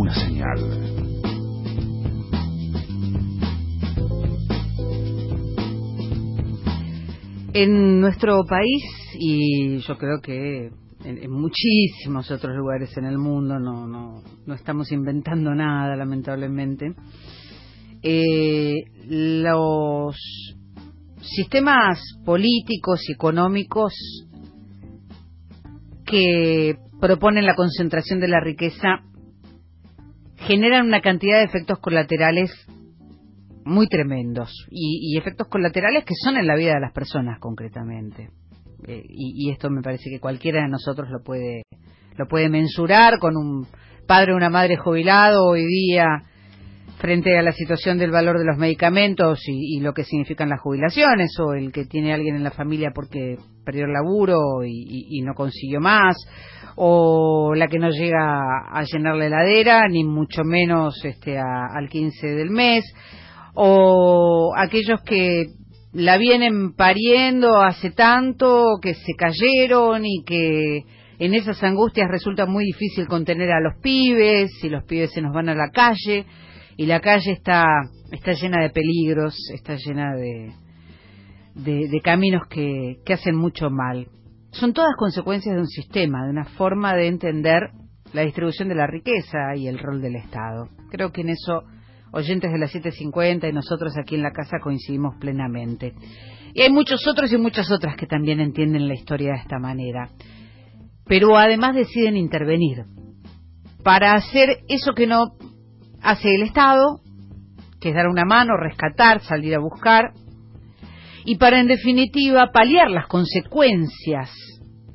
una señal. En nuestro país, y yo creo que en, muchísimos otros lugares en el mundo, no, no, no estamos inventando nada, lamentablemente, eh, los sistemas políticos y económicos que proponen la concentración de la riqueza generan una cantidad de efectos colaterales muy tremendos y, efectos colaterales que son en la vida de las personas concretamente. Eh, y, esto me parece que cualquiera de nosotros lo puede lo puede mensurar con un padre o una madre jubilado hoy día frente a la situación del valor de los medicamentos y, lo que significan las jubilaciones, o el que tiene alguien en la familia porque perdió el laburo y, no consiguió más, o la que no llega a llenar la heladera, ni mucho menos este, al 15 del mes, o aquellos que la vienen pariendo hace tanto, que se cayeron y que en esas angustias resulta muy difícil contener a los pibes, y los pibes se nos van a la calle y la calle está, está llena de peligros, está llena de, de, caminos que hacen mucho mal. Son todas consecuencias de un sistema, de una forma de entender la distribución de la riqueza y el rol del Estado. Creo que en eso oyentes de las 750 y nosotros aquí en la casa coincidimos plenamente. Y hay muchos otros y muchas otras que también entienden la historia de esta manera. Pero además deciden intervenir para hacer eso que no hace el Estado, que es dar una mano, rescatar, salir a buscar, y para en definitiva paliar las consecuencias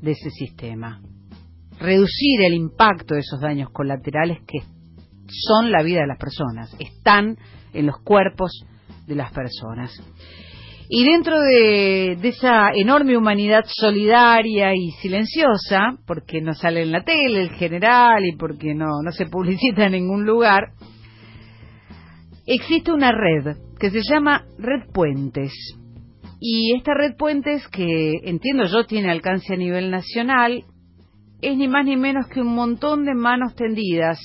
de ese sistema, reducir el impacto de esos daños colaterales que son la vida de las personas, están en los cuerpos de las personas. Y dentro de, esa enorme humanidad solidaria y silenciosa, porque no sale en la tele el general y porque no, no se publicita en ningún lugar, existe una red que se llama Red Puentes. Y esta Red Puentes, que entiendo yo tiene alcance a nivel nacional, es ni más ni menos que un montón de manos tendidas,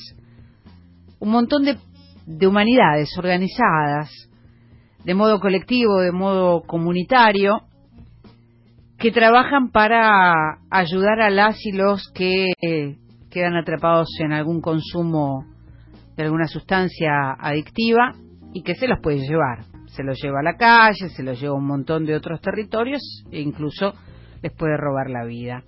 un montón de, de humanidades organizadas, de modo colectivo, de modo comunitario, que trabajan para ayudar a las y los que quedan atrapados en algún consumo de alguna sustancia adictiva y que se los puede llevar. Se los lleva a la calle, se los lleva a un montón de otros territorios e incluso les puede robar la vida.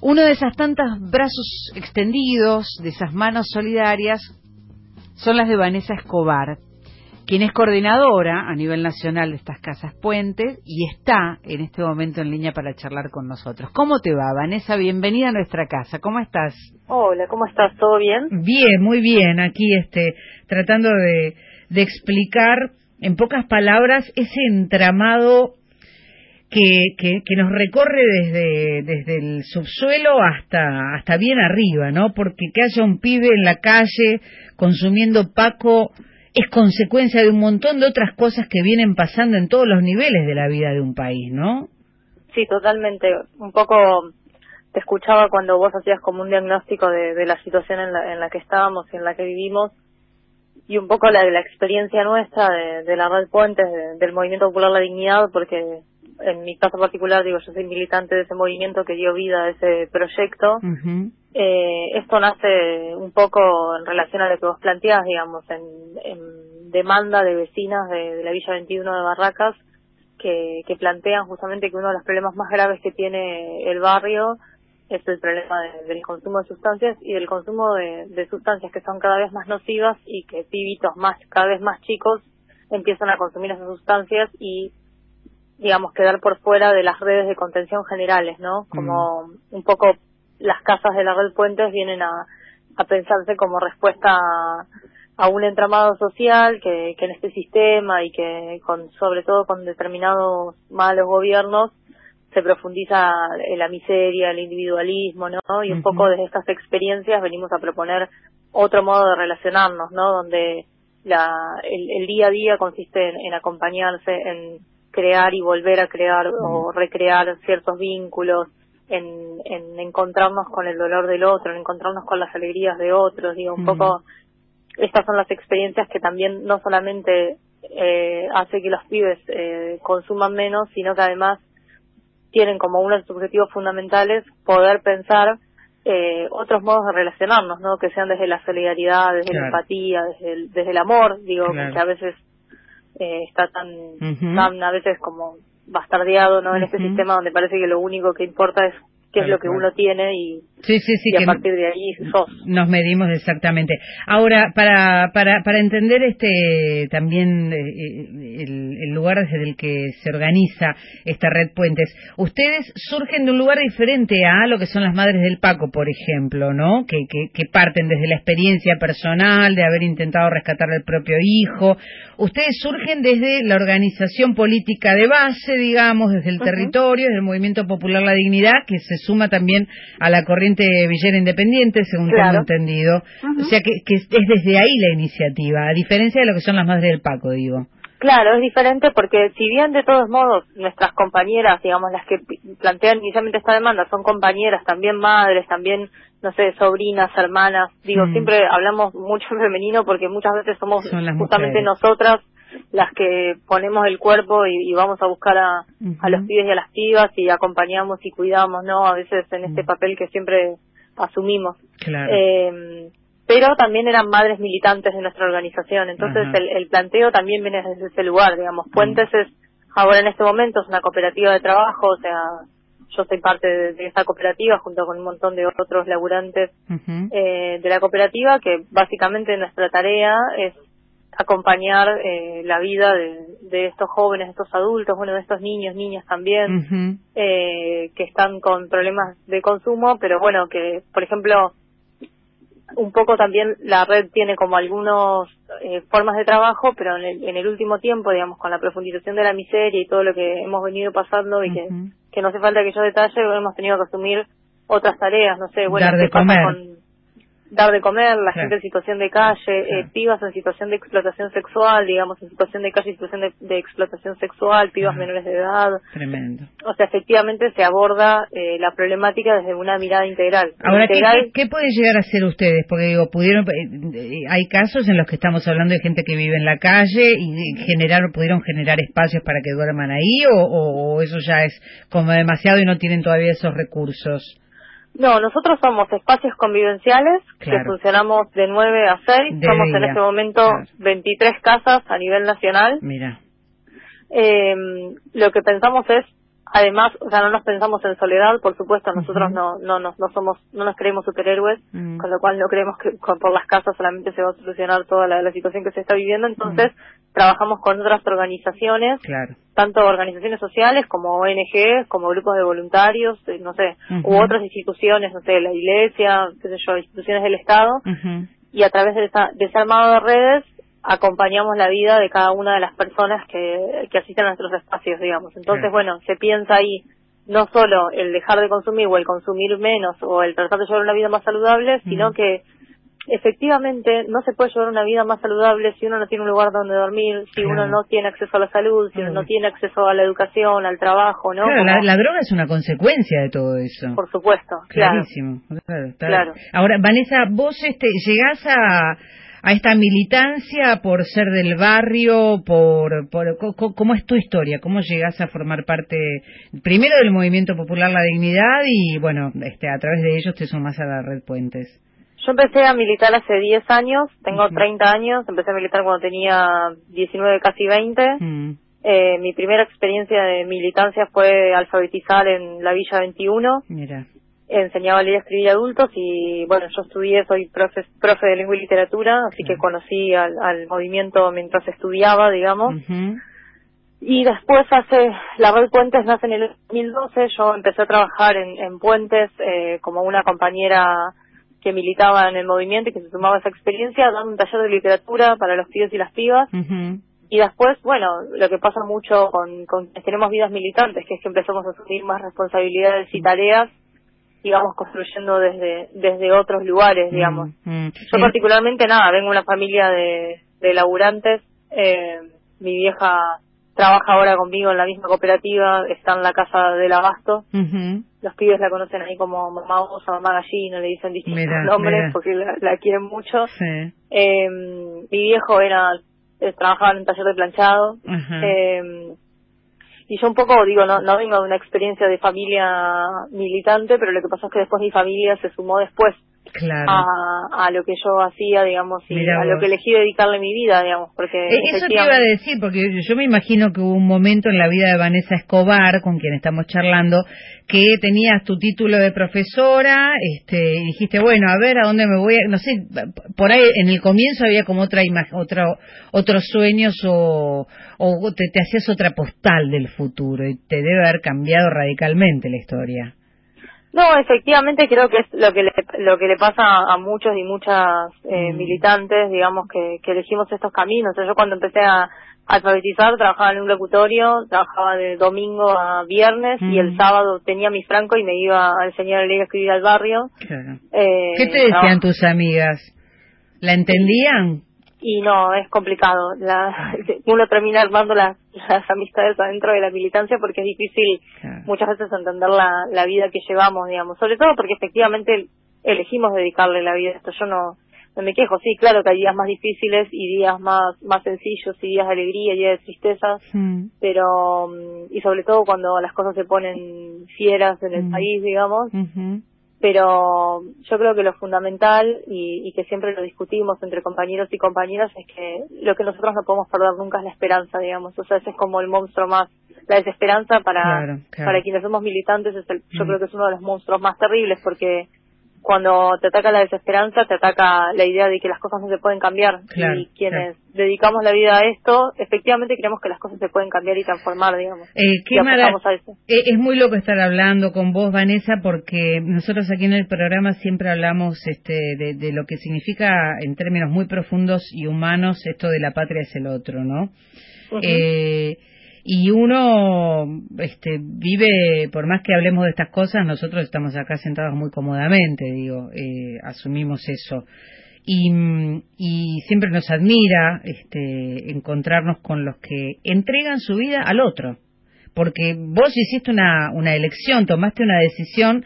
Uno de esas tantas brazos extendidos, de esas manos solidarias, son las de Vanessa Escobar, quien es coordinadora a nivel nacional de estas casas puentes y está en este momento en línea para charlar con nosotros. ¿Cómo te va, Vanessa? Bienvenida a nuestra casa. ¿Cómo estás? Hola, ¿cómo estás? ¿Todo bien? Bien, muy bien. Aquí este, tratando de, de explicar en pocas palabras ese entramado que, que, nos recorre desde, desde el subsuelo hasta, hasta bien arriba, ¿no? Porque que haya un pibe en la calle consumiendo Paco es consecuencia de un montón de otras cosas que vienen pasando en todos los niveles de la vida de un país, ¿no? Sí, totalmente. Un poco te escuchaba cuando vos hacías como un diagnóstico de, la situación en la, en la que estábamos y en la que vivimos y un poco la, la experiencia nuestra de, la Red Puentes, del Movimiento Popular La Dignidad, porque en mi caso particular, digo, yo soy militante de ese movimiento que dio vida a ese proyecto. Eh, esto nace un poco en relación a lo que vos planteás, digamos, en, demanda de vecinas de, la Villa 21 de Barracas, que, plantean justamente que uno de los problemas más graves que tiene el barrio es el problema del consumo de sustancias y del consumo de, sustancias que son cada vez más nocivas y que pibitos más, cada vez más chicos empiezan a consumir esas sustancias y digamos quedar por fuera de las redes de contención generales, ¿no? Como mm. un poco las casas de la red Puentes vienen a, a pensarse como respuesta a, un entramado social que, que en este sistema y que con sobre todo con determinados malos gobiernos se profundiza en la miseria, el individualismo, ¿no? Y un poco desde estas experiencias venimos a proponer otro modo de relacionarnos, ¿no? Donde la, el, día a día consiste en, acompañarse, en crear y volver a crear o recrear ciertos vínculos, en, en encontrarnos con el dolor del otro, en encontrarnos con las alegrías de otros, digo, un poco estas son las experiencias que también no solamente eh, hace que los pibes eh, consuman menos, sino que además tienen como uno de sus objetivos fundamentales poder pensar eh, otros modos de relacionarnos, ¿no? Que sean desde la solidaridad, desde la empatía, desde el, desde el amor, digo, que a veces eh, está tan, tan a veces como bastardeado, ¿no? En este sistema donde parece que lo único que importa es qué es lo que uno tiene y, sí, sí, sí, y a partir de ahí sos. Nos medimos exactamente. Ahora, para, para, para entender este también eh, eh, el, lugar desde el que se organiza esta red Puentes, ustedes surgen de un lugar diferente a lo que son las Madres del Paco, por ejemplo, ¿no? Que, que, que parten desde la experiencia personal de haber intentado rescatar al propio hijo. Ustedes surgen desde la organización política de base, digamos, desde el territorio, desde el Movimiento Popular La Dignidad, que se suma también a la corriente Villera Independiente, según tengo entendido. O sea que, que, es desde ahí la iniciativa, a diferencia de lo que son las madres del Paco, digo. Claro, es diferente porque si bien de todos modos nuestras compañeras, digamos, las que plantean inicialmente esta demanda son compañeras, también madres, también, no sé, sobrinas, hermanas, digo, mm. siempre hablamos mucho en femenino porque muchas veces somos justamente nosotras las que ponemos el cuerpo y, vamos a buscar a, a, los pibes y a las pibas y acompañamos y cuidamos, ¿no? A veces en este papel que siempre asumimos. Claro. Eh, pero también eran madres militantes de nuestra organización, entonces el, el, planteo también viene desde ese lugar, digamos. Puentes es, ahora en este momento es una cooperativa de trabajo, o sea, yo soy parte de, esa cooperativa junto con un montón de otros laburantes eh, de la cooperativa que básicamente nuestra tarea es acompañar eh, la vida de, estos jóvenes, de estos adultos, bueno, de estos niños, niñas también, eh, que están con problemas de consumo, pero bueno, que, por ejemplo, un poco también la red tiene como algunas eh, formas de trabajo, pero en el, en el último tiempo, digamos, con la profundización de la miseria y todo lo que hemos venido pasando y que, que no hace falta que yo detalle, hemos tenido que asumir otras tareas, no sé, bueno, ¿qué pasa con dar de comer, la gente en situación de calle, eh, pibas en situación de explotación sexual, digamos, en situación de calle, situación de, explotación sexual, pibas menores de edad. Tremendo. O sea, efectivamente se aborda eh, la problemática desde una mirada integral. Ahora, ¿qué, puede llegar a ser ustedes? Porque digo, pudieron, eh, hay casos en los que estamos hablando de gente que vive en la calle y generaron, pudieron generar espacios para que duerman ahí o, o eso ya es como demasiado y no tienen todavía esos recursos. No, nosotros somos espacios convivenciales que funcionamos de 9 a 6. somos en este momento 23 casas a nivel nacional. Mira. Eh, lo que pensamos es Además, o sea, no nos pensamos en soledad, por supuesto, nosotros no, no, no, no somos, no nos creemos superhéroes, con lo cual no creemos que por las casas solamente se va a solucionar toda la, situación que se está viviendo, entonces trabajamos con otras organizaciones, tanto organizaciones sociales como ONG, como grupos de voluntarios, eh, no sé, u otras instituciones, no sé, la iglesia, qué sé yo, instituciones del Estado, y a través de, esa, de ese armado de redes acompañamos la vida de cada una de las personas que, que asisten a nuestros espacios, digamos. Entonces, bueno, se piensa ahí no solo el dejar de consumir o el consumir menos o el tratar de llevar una vida más saludable, sino que efectivamente no se puede llevar una vida más saludable si uno no tiene un lugar donde dormir, si uno no tiene acceso a la salud, si uno no tiene acceso a la educación, al trabajo, ¿no? Claro, la, droga es una consecuencia de todo eso. Por supuesto, Clarísimo, claro. claro. Ahora, Vanessa, vos este, llegás a a esta militancia por ser del barrio, por, por ¿cómo es tu historia? ¿Cómo llegas a formar parte primero del Movimiento Popular La Dignidad y bueno, este a través de ellos te sumas a la Red Puentes? Yo empecé a militar hace 10 años, tengo 30 años, empecé a militar cuando tenía 19, casi 20. Mm. Eh, mi primera experiencia de militancia fue alfabetizar en la Villa 21. Mira enseñaba a leer y escribir adultos y bueno, yo estudié, soy profe, profe de lengua y literatura, así que conocí al, movimiento mientras estudiaba, digamos. Y después hace, la red Puentes nace en el 2012, yo empecé a trabajar en, Puentes eh, como una compañera que militaba en el movimiento y que se sumaba a esa experiencia, dando un taller de literatura para los pibes y las pibas. Y después, bueno, lo que pasa mucho con, con tenemos vidas militantes, que es que empezamos a asumir más responsabilidades y tareas digamos, construyendo desde, desde otros lugares, mm, digamos. Mm. Yo particularmente, nada, vengo de una familia de, de laburantes, eh, mi vieja trabaja ahora conmigo en la misma cooperativa, está en la casa del abasto. Los pibes la conocen ahí como mamá osa, mamá gallina, le dicen distintos nombres porque la, quieren mucho. Eh, mi viejo era eh, trabajaba en un taller de planchado. Eh, y yo un poco, digo, no, no vengo de una experiencia de familia militante, pero lo que pasó es que después mi familia se sumó después a, lo que yo hacía, digamos, y a lo que elegí dedicarle mi vida, digamos, porque... Eh, eso te iba a decir, porque yo me imagino que hubo un momento en la vida de Vanessa Escobar, con quien estamos charlando, que tenías tu título de profesora, este, y dijiste, bueno, a ver, ¿a dónde me voy? No sé, por ahí en el comienzo había como otra otra, otros sueños o, o te, te hacías otra postal del futuro y te debe haber cambiado radicalmente la historia. No, efectivamente creo que es lo que le, lo que le pasa a muchos y muchas eh, mm. militantes, digamos, que, que elegimos estos caminos. yo cuando empecé a alfabetizar trabajaba en un locutorio, trabajaba de domingo a viernes y el mm. sábado tenía mi franco y me iba a enseñar a leer y escribir al barrio. Eh, ¿Qué te decían tus amigas? ¿La entendían? Y no, es complicado. La, uno termina armando las, las amistades adentro de la militancia porque es difícil muchas veces entender la, la vida que llevamos, digamos. Sobre todo porque efectivamente elegimos dedicarle la vida a esto. Yo no, no me quejo. Sí, claro que hay días más difíciles y días más, más sencillos y días de alegría y días de tristeza. Pero, mm, y sobre todo cuando las cosas se ponen fieras en el hmm. país, digamos pero yo creo que lo fundamental y, que siempre lo discutimos entre compañeros y compañeras es que lo que nosotros no podemos perder nunca es la esperanza, digamos, o sea, ese es como el monstruo más, la desesperanza para, para quienes somos militantes, es yo creo que es uno de los monstruos más terribles porque cuando te ataca la desesperanza, te ataca la idea de que las cosas no se pueden cambiar. y quienes dedicamos la vida a esto, efectivamente creemos que las cosas se pueden cambiar y transformar, digamos. Eh, qué eh, es muy loco estar hablando con vos, Vanessa, porque nosotros aquí en el programa siempre hablamos este, de, lo que significa en términos muy profundos y humanos esto de la patria es el otro, ¿no? Y uno este, vive, por más que hablemos de estas cosas, nosotros estamos acá sentados muy cómodamente, digo, eh, asumimos eso. Y, y, siempre nos admira este, encontrarnos con los que entregan su vida al otro, porque vos hiciste una, una elección, tomaste una decisión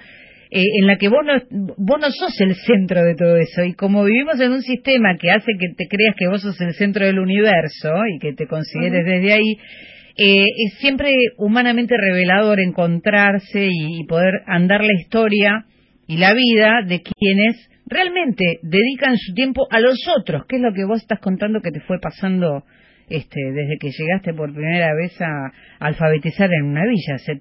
eh, en la que vos no, vos no sos el centro de todo eso. Y como vivimos en un sistema que hace que te creas que vos sos el centro del universo y que te consideres desde ahí, eh, es siempre humanamente revelador encontrarse y, poder andar la historia y la vida de quienes realmente dedican su tiempo a los otros, que es lo que vos estás contando que te fue pasando este, desde que llegaste por primera vez a, alfabetizar en una villa. Se,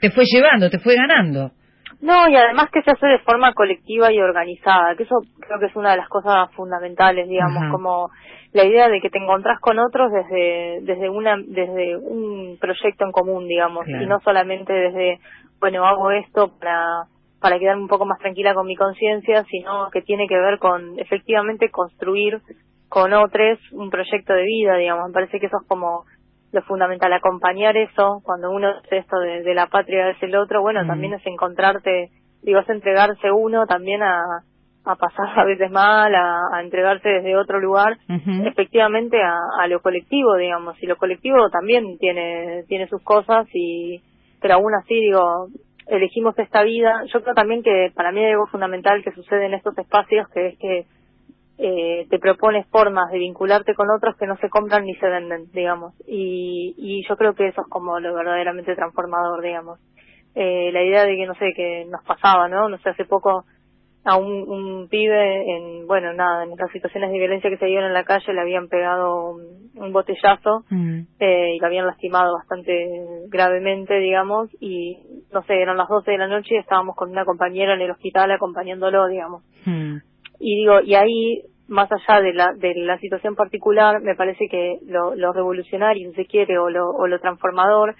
te, fue llevando, te fue ganando. No, y además que se hace de forma colectiva y organizada, que eso creo que es una de las cosas fundamentales, digamos, como la idea de que te encontrás con otros desde desde una desde un proyecto en común digamos y no solamente desde bueno hago esto para para quedarme un poco más tranquila con mi conciencia sino que tiene que ver con efectivamente construir con otros un proyecto de vida digamos. Me parece que eso es como lo fundamental acompañar eso cuando uno hace esto de, la patria es el otro bueno también es encontrarte digo es entregarse uno también a a pasar a veces mal, a, entregarse desde otro lugar, efectivamente a, lo colectivo, digamos, y lo colectivo también tiene, tiene sus cosas y, pero aún así digo, elegimos esta vida. Yo creo también que para mí hay algo fundamental que sucede en estos espacios, que es que eh, te propones formas de vincularte con otros que no se compran ni se venden, digamos, y, y yo creo que eso es como lo verdaderamente transformador, digamos. Eh, la idea de que, no sé, que nos pasaba, ¿no? No sé, hace poco a un, un pibe en, bueno, nada, en las situaciones de violencia que se dieron en la calle le habían pegado un, botellazo mm. eh, y lo habían lastimado bastante gravemente, digamos, y no sé, eran las 12 de la noche y estábamos con una compañera en el hospital acompañándolo, digamos. Mm. Y digo, y ahí, más allá de la, de la situación particular, me parece que lo, lo revolucionario, si se quiere, o lo, o lo transformador,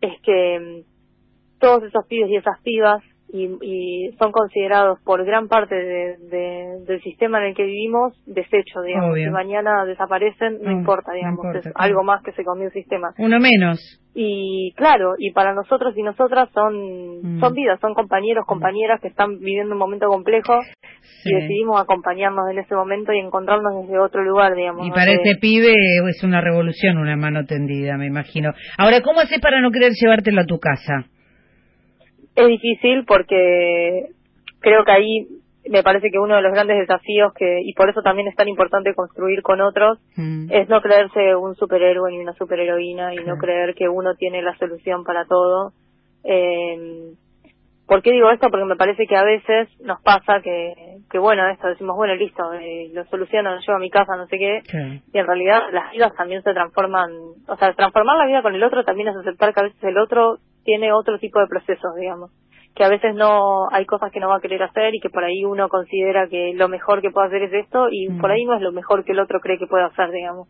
es que mm, todos esos pibes y esas pibas y, son considerados por gran parte del sistema en el que vivimos desechos, digamos. Si mañana desaparecen, no, importa, digamos, es algo más que se comió el sistema. Uno menos. Y claro, y para nosotros y nosotras son, mm. son vidas, son compañeros, compañeras que están viviendo un momento complejo y decidimos acompañarnos en ese momento y encontrarnos desde otro lugar, digamos. Y para ese pibe es una revolución, una mano tendida, me imagino. Ahora, ¿cómo haces para no querer llevártelo a tu casa? Es difícil porque creo que ahí me parece que uno de los grandes desafíos que y por eso también es tan importante construir con otros mm. es no creerse un superhéroe ni una superheroína y no creer que uno tiene la solución para todo. Eh, ¿Por qué digo esto? Porque me parece que a veces nos pasa que, que bueno, esto decimos, bueno, listo, eh, lo soluciono, lo llevo a mi casa, no sé qué, y en realidad las vidas también se transforman, o sea, transformar la vida con el otro también es aceptar que a veces el otro tiene otro tipo de procesos, digamos que a veces no hay cosas que no va a querer hacer y que por ahí uno considera que lo mejor que puede hacer es esto y por ahí no es lo mejor que el otro cree que puede hacer, digamos.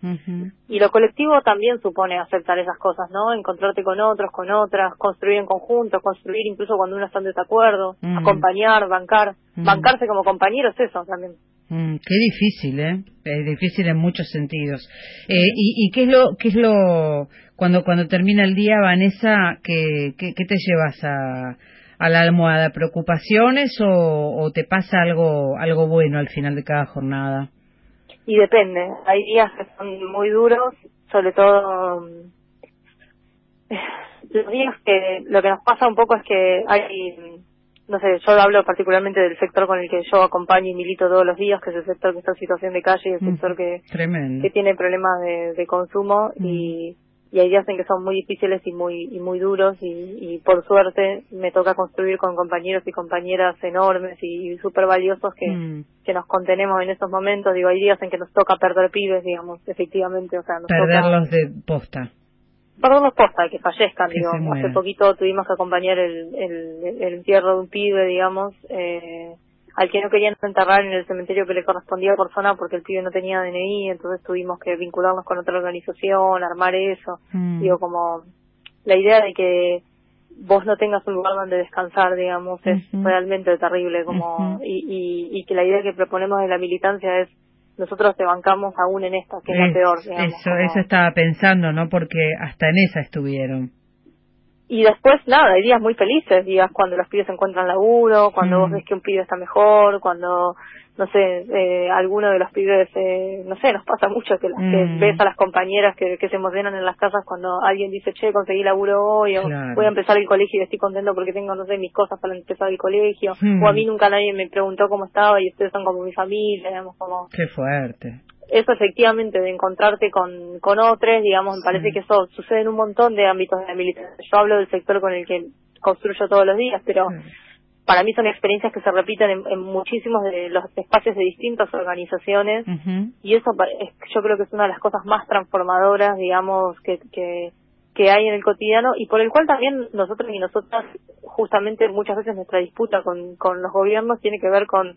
Y lo colectivo también supone aceptar esas cosas, ¿no? Encontrarte con otros, con otras, construir en conjunto, construir incluso cuando uno está en desacuerdo, acompañar, bancar, bancarse como compañero es eso también. Qué difícil, ¿eh? Es difícil en muchos sentidos. Eh, y, y, qué es lo, qué es lo, cuando cuando termina el día, Vanessa, qué, qué, te llevas a, a la almohada? ¿Preocupaciones o, te pasa algo, algo bueno al final de cada jornada? Y depende. Hay días que son muy duros, sobre todo mm, los días que lo que nos pasa un poco es que hay, no sé, yo hablo particularmente del sector con el que yo acompaño y milito todos los días, que es el sector que está en situación de calle y el sector que, que tiene problemas de, consumo y y hay días en que son muy difíciles y muy y muy duros y, por suerte me toca construir con compañeros y compañeras enormes y súper valiosos que, mm. que nos contenemos en esos momentos. Digo hay días en que nos toca perder pibes digamos efectivamente o sea nos perderlos de posta perderlos posta que fallezcan digo hace poquito tuvimos que acompañar el, el, el entierro de un pibe digamos eh, al que no querían enterrar en el cementerio que le correspondía por zona porque el pibe no tenía DNI, entonces tuvimos que vincularnos con otra organización, armar eso. Mm. Digo, como la idea de que vos no tengas un lugar donde descansar, digamos, es realmente terrible, como y, y, que la idea que proponemos de la militancia es nosotros te bancamos aún en esta, que es, la peor, digamos. Eso, eso estaba pensando, ¿no? Porque hasta en esa estuvieron y después nada, hay días muy felices, días cuando los pibes encuentran laburo, cuando vos mm. ves que un pibe está mejor, cuando no sé, eh, alguno de los pibes, eh, no sé, nos pasa mucho que, las, que mm. ves a las compañeras que, que se emocionan en las casas cuando alguien dice, che, conseguí laburo hoy, o voy a empezar el colegio y estoy contento porque tengo, no sé, mis cosas para empezar el colegio, o a mí mm. nunca nadie me preguntó cómo estaba y ustedes son como mi familia, digamos, como... Qué fuerte eso efectivamente de encontrarte con, con otros, digamos, me parece que eso sucede en un montón de ámbitos de la militancia. Yo hablo del sector con el que construyo todos los días, pero para mí son experiencias que se repiten en, muchísimos de los espacios de distintas organizaciones. Y eso yo creo que es una de las cosas más transformadoras, digamos, que, que, que hay en el cotidiano y por el cual también nosotros y nosotras, justamente muchas veces nuestra disputa con, con los gobiernos tiene que ver con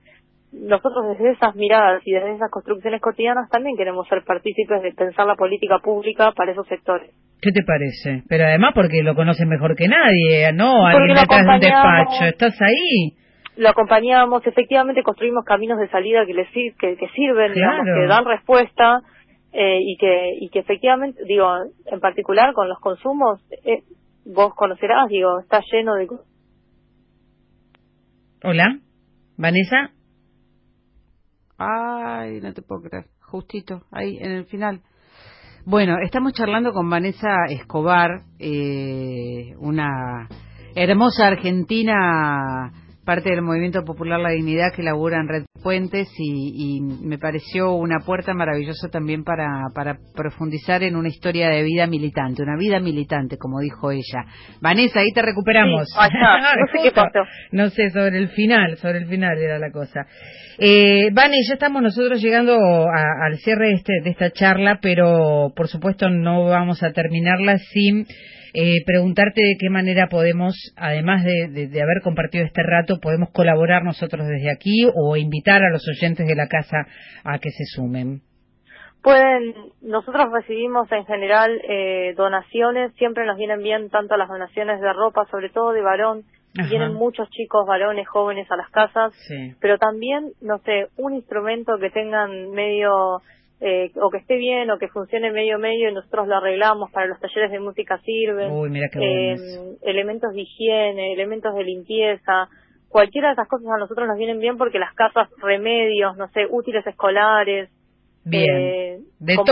nosotros desde esas miradas y desde esas construcciones cotidianas también queremos ser partícipes de pensar la política pública para esos sectores. ¿Qué te parece? Pero además porque lo conoces mejor que nadie, ¿no? Alguien detrás de un despacho, ¿estás ahí? Lo acompañamos, efectivamente construimos caminos de salida que, les, que, que sirven, digamos, que dan respuesta eh, y que y que efectivamente, digo, en particular con los consumos, eh, vos conocerás, digo, está lleno de... Hola, Vanessa. Ay, no te puedo creer. Justito, ahí en el final. Bueno, estamos charlando con Vanessa Escobar, eh, una hermosa argentina parte del movimiento popular La Dignidad que labura en Red Puentes y, me pareció una puerta maravillosa también para, para profundizar en una historia de vida militante, una vida militante, como dijo ella. Vanessa, ahí te recuperamos. no sé qué pasó. No sé, sobre el final, sobre el final era la cosa. Eh, Vane, ya estamos nosotros llegando al cierre de, este, de esta charla, pero por supuesto no vamos a terminarla sin eh, preguntarte de qué manera podemos, además de, haber compartido este rato, podemos colaborar nosotros desde aquí o invitar a los oyentes de la casa a que se sumen. Pueden, nosotros recibimos en general eh, donaciones, siempre nos vienen bien tanto las donaciones de ropa, sobre todo de varón, vienen muchos chicos, varones, jóvenes a las casas, pero también, no sé, un instrumento que tengan medio, eh, o que esté bien, o que funcione medio medio, y nosotros lo arreglamos, para los talleres de música sirven, eh, elementos de higiene, elementos de limpieza, cualquiera de esas cosas a nosotros nos vienen bien porque las casas, remedios, no sé, útiles escolares, Bien, eh, de todo,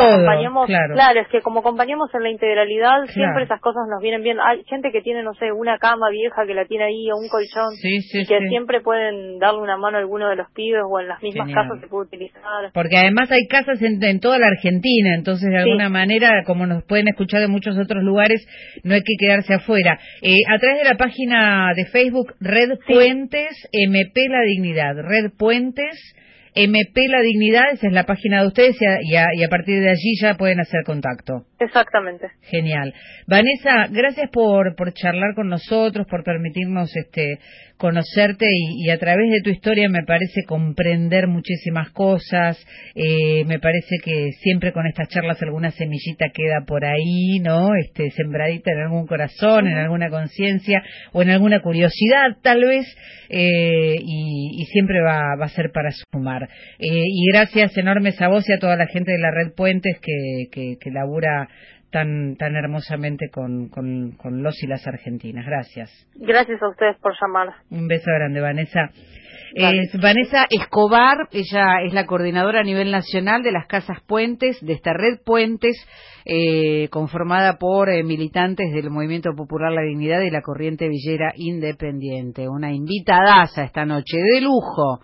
claro. es que como acompañamos en la integralidad, siempre esas cosas nos vienen bien. Hay gente que tiene, no sé, una cama vieja que la tiene ahí o un colchón y que siempre pueden darle una mano a alguno de los pibes o en las mismas casas se puede utilizar. Porque además hay casas en, toda la Argentina, entonces de alguna manera, como nos pueden escuchar de muchos otros lugares, no hay que quedarse afuera. Eh, a través de la página de Facebook Red Puentes MP La Dignidad, Red Puentes MP La Dignidad, esa es la página de ustedes y a, y a, partir de allí ya pueden hacer contacto. Exactamente. Genial. Vanessa, gracias por, por charlar con nosotros, por permitirnos este, conocerte y, a través de tu historia me parece comprender muchísimas cosas. Eh, me parece que siempre con estas charlas alguna semillita queda por ahí, ¿no? Este, sembradita en algún corazón, en alguna conciencia o en alguna curiosidad tal vez eh, y, siempre va, va, a ser para sumar. Eh, y gracias enormes a vos y a toda la gente de la Red Puentes que, que, que labura tan, tan hermosamente con, con, los y las argentinas. Gracias. Gracias a ustedes por llamar. Un beso grande, Vanessa. Es Vanessa Escobar, ella es la coordinadora a nivel nacional de las Casas Puentes, de esta red Puentes, eh, conformada por eh, militantes del Movimiento Popular La Dignidad y la Corriente Villera Independiente. Una invitadaza esta noche, de lujo